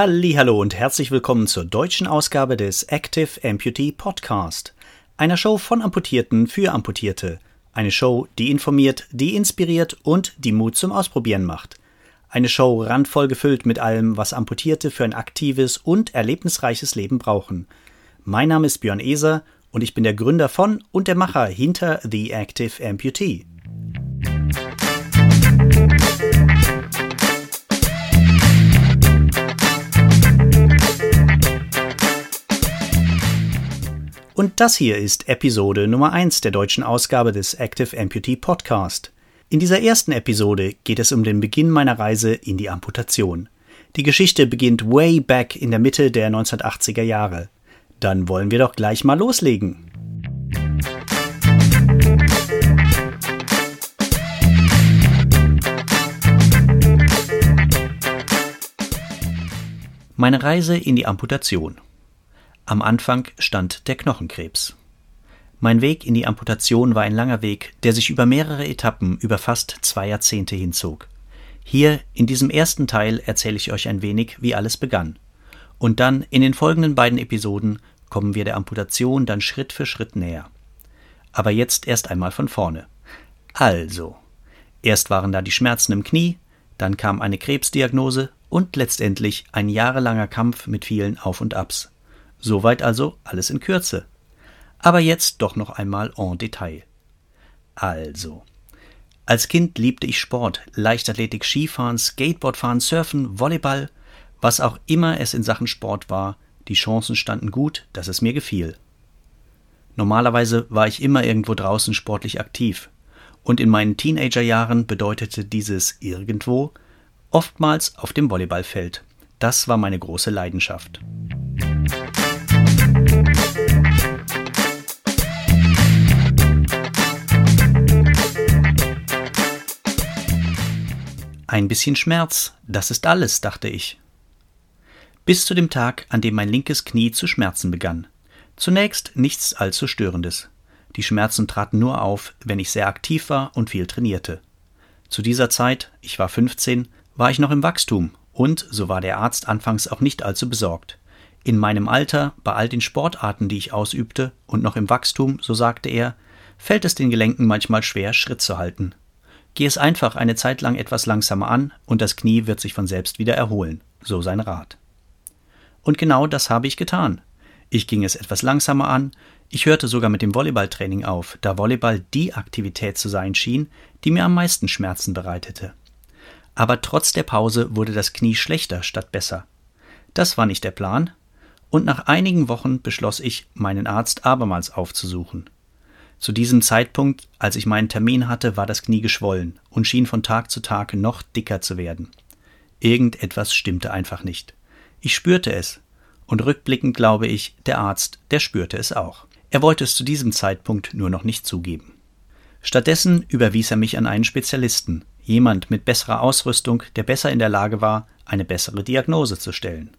Hallo und herzlich willkommen zur deutschen Ausgabe des Active Amputee Podcast, einer Show von Amputierten für Amputierte, eine Show, die informiert, die inspiriert und die Mut zum Ausprobieren macht. Eine Show randvoll gefüllt mit allem, was Amputierte für ein aktives und erlebnisreiches Leben brauchen. Mein Name ist Björn Eser und ich bin der Gründer von und der Macher hinter The Active Amputee. Und das hier ist Episode Nummer 1 der deutschen Ausgabe des Active Amputee Podcast. In dieser ersten Episode geht es um den Beginn meiner Reise in die Amputation. Die Geschichte beginnt way back in der Mitte der 1980er Jahre. Dann wollen wir doch gleich mal loslegen. Meine Reise in die Amputation. Am Anfang stand der Knochenkrebs. Mein Weg in die Amputation war ein langer Weg, der sich über mehrere Etappen über fast zwei Jahrzehnte hinzog. Hier in diesem ersten Teil erzähle ich euch ein wenig, wie alles begann. Und dann in den folgenden beiden Episoden kommen wir der Amputation dann Schritt für Schritt näher. Aber jetzt erst einmal von vorne. Also, erst waren da die Schmerzen im Knie, dann kam eine Krebsdiagnose und letztendlich ein jahrelanger Kampf mit vielen Auf und Abs. Soweit also alles in Kürze. Aber jetzt doch noch einmal en Detail. Also. Als Kind liebte ich Sport, Leichtathletik, Skifahren, Skateboardfahren, Surfen, Volleyball, was auch immer es in Sachen Sport war, die Chancen standen gut, dass es mir gefiel. Normalerweise war ich immer irgendwo draußen sportlich aktiv, und in meinen Teenagerjahren bedeutete dieses irgendwo oftmals auf dem Volleyballfeld. Das war meine große Leidenschaft. Ein bisschen Schmerz, das ist alles, dachte ich. Bis zu dem Tag, an dem mein linkes Knie zu schmerzen begann. Zunächst nichts allzu Störendes. Die Schmerzen traten nur auf, wenn ich sehr aktiv war und viel trainierte. Zu dieser Zeit, ich war 15, war ich noch im Wachstum und, so war der Arzt anfangs auch nicht allzu besorgt. In meinem Alter, bei all den Sportarten, die ich ausübte und noch im Wachstum, so sagte er, fällt es den Gelenken manchmal schwer, Schritt zu halten. Geh es einfach eine Zeit lang etwas langsamer an und das Knie wird sich von selbst wieder erholen, so sein Rat. Und genau das habe ich getan. Ich ging es etwas langsamer an, ich hörte sogar mit dem Volleyballtraining auf, da Volleyball die Aktivität zu sein schien, die mir am meisten Schmerzen bereitete. Aber trotz der Pause wurde das Knie schlechter statt besser. Das war nicht der Plan, und nach einigen Wochen beschloss ich, meinen Arzt abermals aufzusuchen. Zu diesem Zeitpunkt, als ich meinen Termin hatte, war das Knie geschwollen und schien von Tag zu Tag noch dicker zu werden. Irgendetwas stimmte einfach nicht. Ich spürte es, und rückblickend glaube ich, der Arzt, der spürte es auch. Er wollte es zu diesem Zeitpunkt nur noch nicht zugeben. Stattdessen überwies er mich an einen Spezialisten, jemand mit besserer Ausrüstung, der besser in der Lage war, eine bessere Diagnose zu stellen.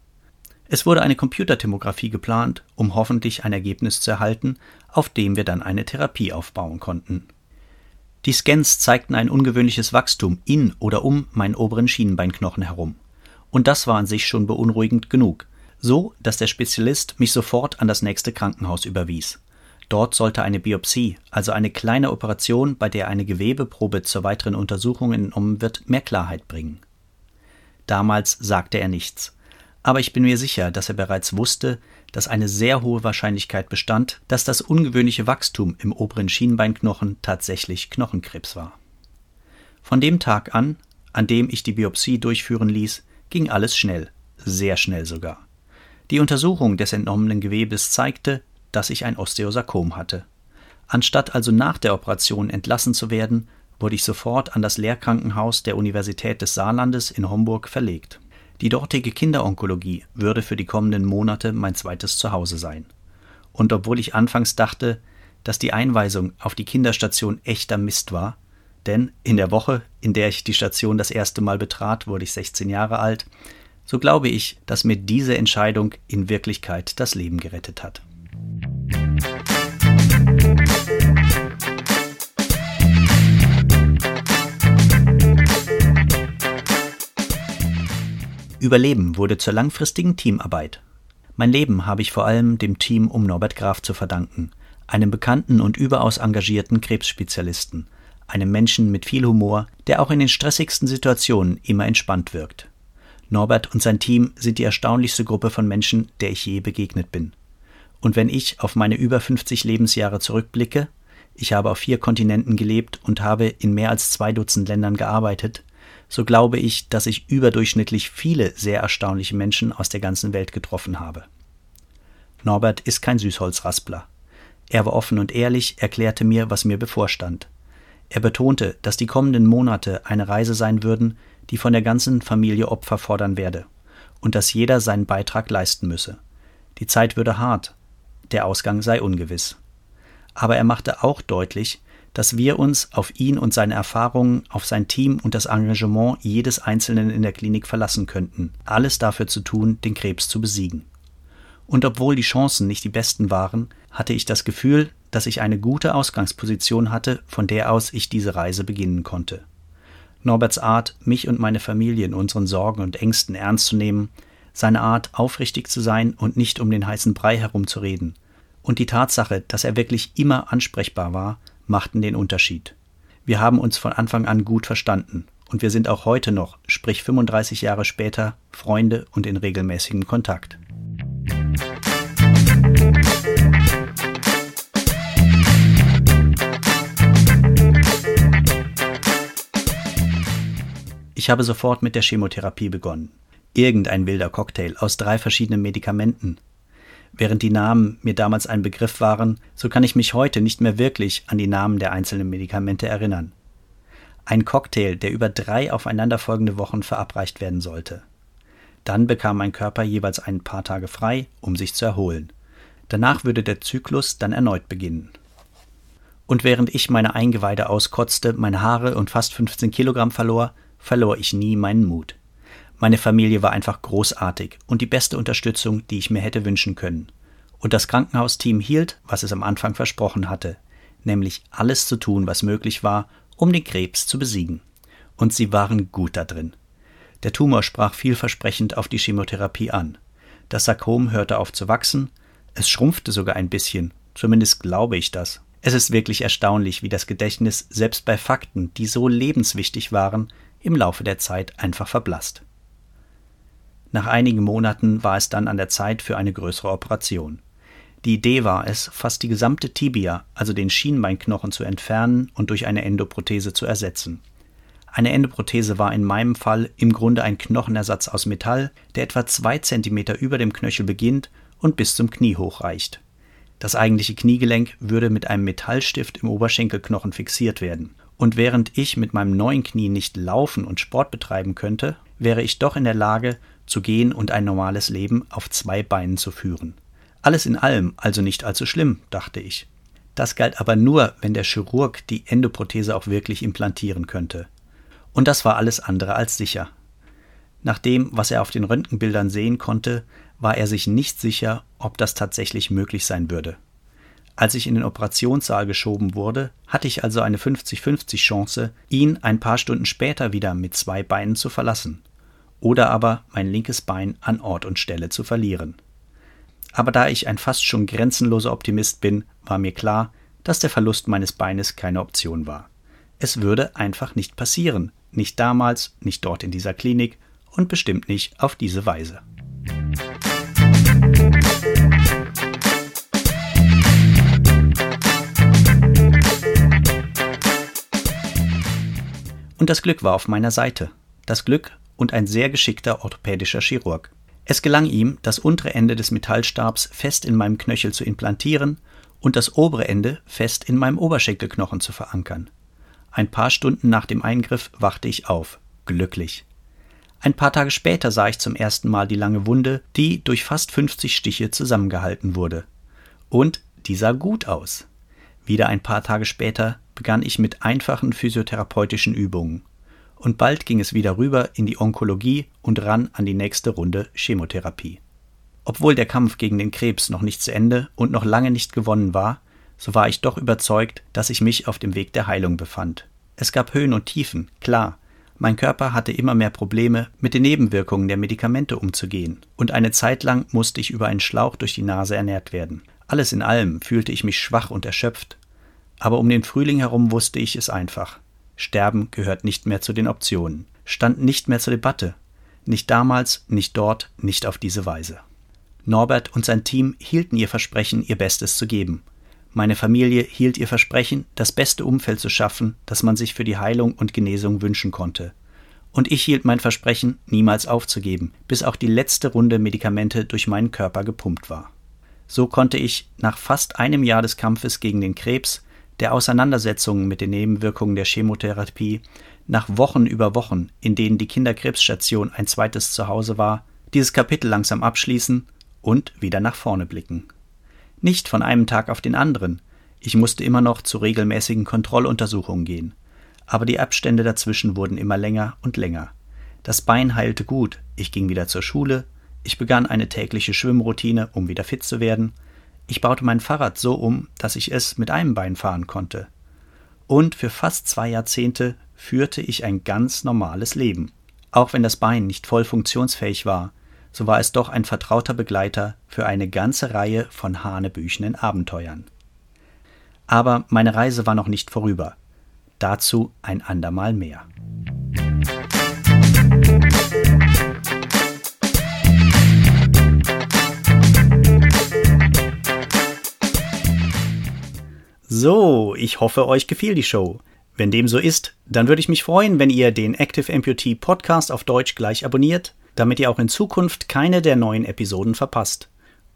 Es wurde eine Computertomographie geplant, um hoffentlich ein Ergebnis zu erhalten, auf dem wir dann eine Therapie aufbauen konnten. Die Scans zeigten ein ungewöhnliches Wachstum in oder um meinen oberen Schienenbeinknochen herum. Und das war an sich schon beunruhigend genug, so dass der Spezialist mich sofort an das nächste Krankenhaus überwies. Dort sollte eine Biopsie, also eine kleine Operation, bei der eine Gewebeprobe zur weiteren Untersuchung entnommen wird, mehr Klarheit bringen. Damals sagte er nichts, aber ich bin mir sicher, dass er bereits wusste, dass eine sehr hohe Wahrscheinlichkeit bestand, dass das ungewöhnliche Wachstum im oberen Schienbeinknochen tatsächlich Knochenkrebs war. Von dem Tag an, an dem ich die Biopsie durchführen ließ, ging alles schnell, sehr schnell sogar. Die Untersuchung des entnommenen Gewebes zeigte, dass ich ein Osteosarkom hatte. Anstatt also nach der Operation entlassen zu werden, wurde ich sofort an das Lehrkrankenhaus der Universität des Saarlandes in Homburg verlegt. Die dortige Kinderonkologie würde für die kommenden Monate mein zweites Zuhause sein. Und obwohl ich anfangs dachte, dass die Einweisung auf die Kinderstation echter Mist war, denn in der Woche, in der ich die Station das erste Mal betrat, wurde ich 16 Jahre alt, so glaube ich, dass mir diese Entscheidung in Wirklichkeit das Leben gerettet hat. Überleben wurde zur langfristigen Teamarbeit. Mein Leben habe ich vor allem dem Team um Norbert Graf zu verdanken, einem bekannten und überaus engagierten Krebsspezialisten, einem Menschen mit viel Humor, der auch in den stressigsten Situationen immer entspannt wirkt. Norbert und sein Team sind die erstaunlichste Gruppe von Menschen, der ich je begegnet bin. Und wenn ich auf meine über 50 Lebensjahre zurückblicke, ich habe auf vier Kontinenten gelebt und habe in mehr als zwei Dutzend Ländern gearbeitet, so glaube ich, dass ich überdurchschnittlich viele sehr erstaunliche Menschen aus der ganzen Welt getroffen habe. Norbert ist kein Süßholzraspler. Er war offen und ehrlich, erklärte mir, was mir bevorstand. Er betonte, dass die kommenden Monate eine Reise sein würden, die von der ganzen Familie Opfer fordern werde, und dass jeder seinen Beitrag leisten müsse. Die Zeit würde hart, der Ausgang sei ungewiss. Aber er machte auch deutlich, dass wir uns auf ihn und seine Erfahrungen, auf sein Team und das Engagement jedes Einzelnen in der Klinik verlassen könnten, alles dafür zu tun, den Krebs zu besiegen. Und obwohl die Chancen nicht die besten waren, hatte ich das Gefühl, dass ich eine gute Ausgangsposition hatte, von der aus ich diese Reise beginnen konnte. Norberts Art, mich und meine Familie in unseren Sorgen und Ängsten ernst zu nehmen, seine Art, aufrichtig zu sein und nicht um den heißen Brei herumzureden, und die Tatsache, dass er wirklich immer ansprechbar war, machten den Unterschied. Wir haben uns von Anfang an gut verstanden und wir sind auch heute noch, sprich 35 Jahre später, Freunde und in regelmäßigem Kontakt. Ich habe sofort mit der Chemotherapie begonnen. Irgendein wilder Cocktail aus drei verschiedenen Medikamenten. Während die Namen mir damals ein Begriff waren, so kann ich mich heute nicht mehr wirklich an die Namen der einzelnen Medikamente erinnern. Ein Cocktail, der über drei aufeinanderfolgende Wochen verabreicht werden sollte. Dann bekam mein Körper jeweils ein paar Tage frei, um sich zu erholen. Danach würde der Zyklus dann erneut beginnen. Und während ich meine Eingeweide auskotzte, meine Haare und fast 15 Kilogramm verlor, verlor ich nie meinen Mut. Meine Familie war einfach großartig und die beste Unterstützung, die ich mir hätte wünschen können. Und das Krankenhausteam hielt, was es am Anfang versprochen hatte, nämlich alles zu tun, was möglich war, um den Krebs zu besiegen. Und sie waren gut da drin. Der Tumor sprach vielversprechend auf die Chemotherapie an. Das Sarkom hörte auf zu wachsen, es schrumpfte sogar ein bisschen, zumindest glaube ich das. Es ist wirklich erstaunlich, wie das Gedächtnis selbst bei Fakten, die so lebenswichtig waren, im Laufe der Zeit einfach verblasst. Nach einigen Monaten war es dann an der Zeit für eine größere Operation. Die Idee war es, fast die gesamte Tibia, also den Schienbeinknochen, zu entfernen und durch eine Endoprothese zu ersetzen. Eine Endoprothese war in meinem Fall im Grunde ein Knochenersatz aus Metall, der etwa zwei Zentimeter über dem Knöchel beginnt und bis zum Knie hochreicht. Das eigentliche Kniegelenk würde mit einem Metallstift im Oberschenkelknochen fixiert werden. Und während ich mit meinem neuen Knie nicht laufen und Sport betreiben könnte, wäre ich doch in der Lage, zu gehen und ein normales Leben auf zwei Beinen zu führen. Alles in allem also nicht allzu schlimm, dachte ich. Das galt aber nur, wenn der Chirurg die Endoprothese auch wirklich implantieren könnte. Und das war alles andere als sicher. Nach dem, was er auf den Röntgenbildern sehen konnte, war er sich nicht sicher, ob das tatsächlich möglich sein würde. Als ich in den Operationssaal geschoben wurde, hatte ich also eine 50-50 Chance, ihn ein paar Stunden später wieder mit zwei Beinen zu verlassen oder aber mein linkes Bein an Ort und Stelle zu verlieren. Aber da ich ein fast schon grenzenloser Optimist bin, war mir klar, dass der Verlust meines Beines keine Option war. Es würde einfach nicht passieren, nicht damals, nicht dort in dieser Klinik und bestimmt nicht auf diese Weise. Und das Glück war auf meiner Seite. Das Glück und ein sehr geschickter orthopädischer Chirurg. Es gelang ihm, das untere Ende des Metallstabs fest in meinem Knöchel zu implantieren und das obere Ende fest in meinem Oberschenkelknochen zu verankern. Ein paar Stunden nach dem Eingriff wachte ich auf, glücklich. Ein paar Tage später sah ich zum ersten Mal die lange Wunde, die durch fast 50 Stiche zusammengehalten wurde. Und die sah gut aus. Wieder ein paar Tage später begann ich mit einfachen physiotherapeutischen Übungen. Und bald ging es wieder rüber in die Onkologie und ran an die nächste Runde Chemotherapie. Obwohl der Kampf gegen den Krebs noch nicht zu Ende und noch lange nicht gewonnen war, so war ich doch überzeugt, dass ich mich auf dem Weg der Heilung befand. Es gab Höhen und Tiefen, klar. Mein Körper hatte immer mehr Probleme, mit den Nebenwirkungen der Medikamente umzugehen, und eine Zeit lang musste ich über einen Schlauch durch die Nase ernährt werden. Alles in allem fühlte ich mich schwach und erschöpft. Aber um den Frühling herum wusste ich es einfach. Sterben gehört nicht mehr zu den Optionen, stand nicht mehr zur Debatte. Nicht damals, nicht dort, nicht auf diese Weise. Norbert und sein Team hielten ihr Versprechen, ihr Bestes zu geben. Meine Familie hielt ihr Versprechen, das beste Umfeld zu schaffen, das man sich für die Heilung und Genesung wünschen konnte. Und ich hielt mein Versprechen, niemals aufzugeben, bis auch die letzte Runde Medikamente durch meinen Körper gepumpt war. So konnte ich nach fast einem Jahr des Kampfes gegen den Krebs, der Auseinandersetzungen mit den Nebenwirkungen der Chemotherapie, nach Wochen über Wochen, in denen die Kinderkrebsstation ein zweites Zuhause war, dieses Kapitel langsam abschließen und wieder nach vorne blicken. Nicht von einem Tag auf den anderen. Ich musste immer noch zu regelmäßigen Kontrolluntersuchungen gehen. Aber die Abstände dazwischen wurden immer länger und länger. Das Bein heilte gut, ich ging wieder zur Schule, ich begann eine tägliche Schwimmroutine, um wieder fit zu werden. Ich baute mein Fahrrad so um, dass ich es mit einem Bein fahren konnte. Und für fast zwei Jahrzehnte führte ich ein ganz normales Leben. Auch wenn das Bein nicht voll funktionsfähig war, so war es doch ein vertrauter Begleiter für eine ganze Reihe von hanebüchenen Abenteuern. Aber meine Reise war noch nicht vorüber. Dazu ein andermal mehr. So, ich hoffe, euch gefiel die Show. Wenn dem so ist, dann würde ich mich freuen, wenn ihr den Active Amputee Podcast auf Deutsch gleich abonniert damit ihr auch in Zukunft keine der neuen Episoden verpasst.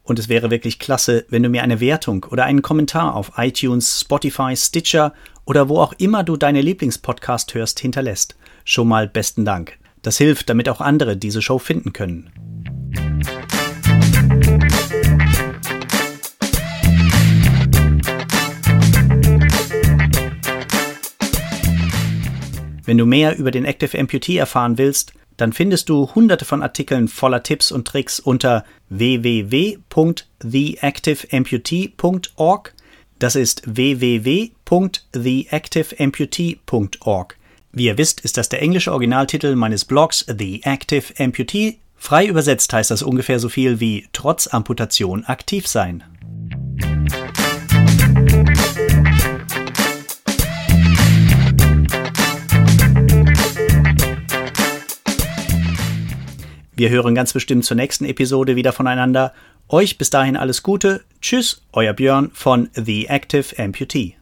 Und es wäre wirklich klasse, wenn du mir eine Wertung oder einen Kommentar auf iTunes, Spotify, Stitcher oder wo auch immer du deine Lieblingspodcast hörst hinterlässt. Schon mal besten Dank. Das hilft, damit auch andere diese Show finden können. Wenn du mehr über den Active Amputee erfahren willst, dann findest du hunderte von Artikeln voller Tipps und Tricks unter www.theactiveamputee.org. Das ist www.theactiveamputee.org. Wie ihr wisst, ist das der englische Originaltitel meines Blogs The Active Amputee. Frei übersetzt heißt das ungefähr so viel wie trotz Amputation aktiv sein. Wir hören ganz bestimmt zur nächsten Episode wieder voneinander. Euch bis dahin alles Gute. Tschüss, euer Björn von The Active Amputee.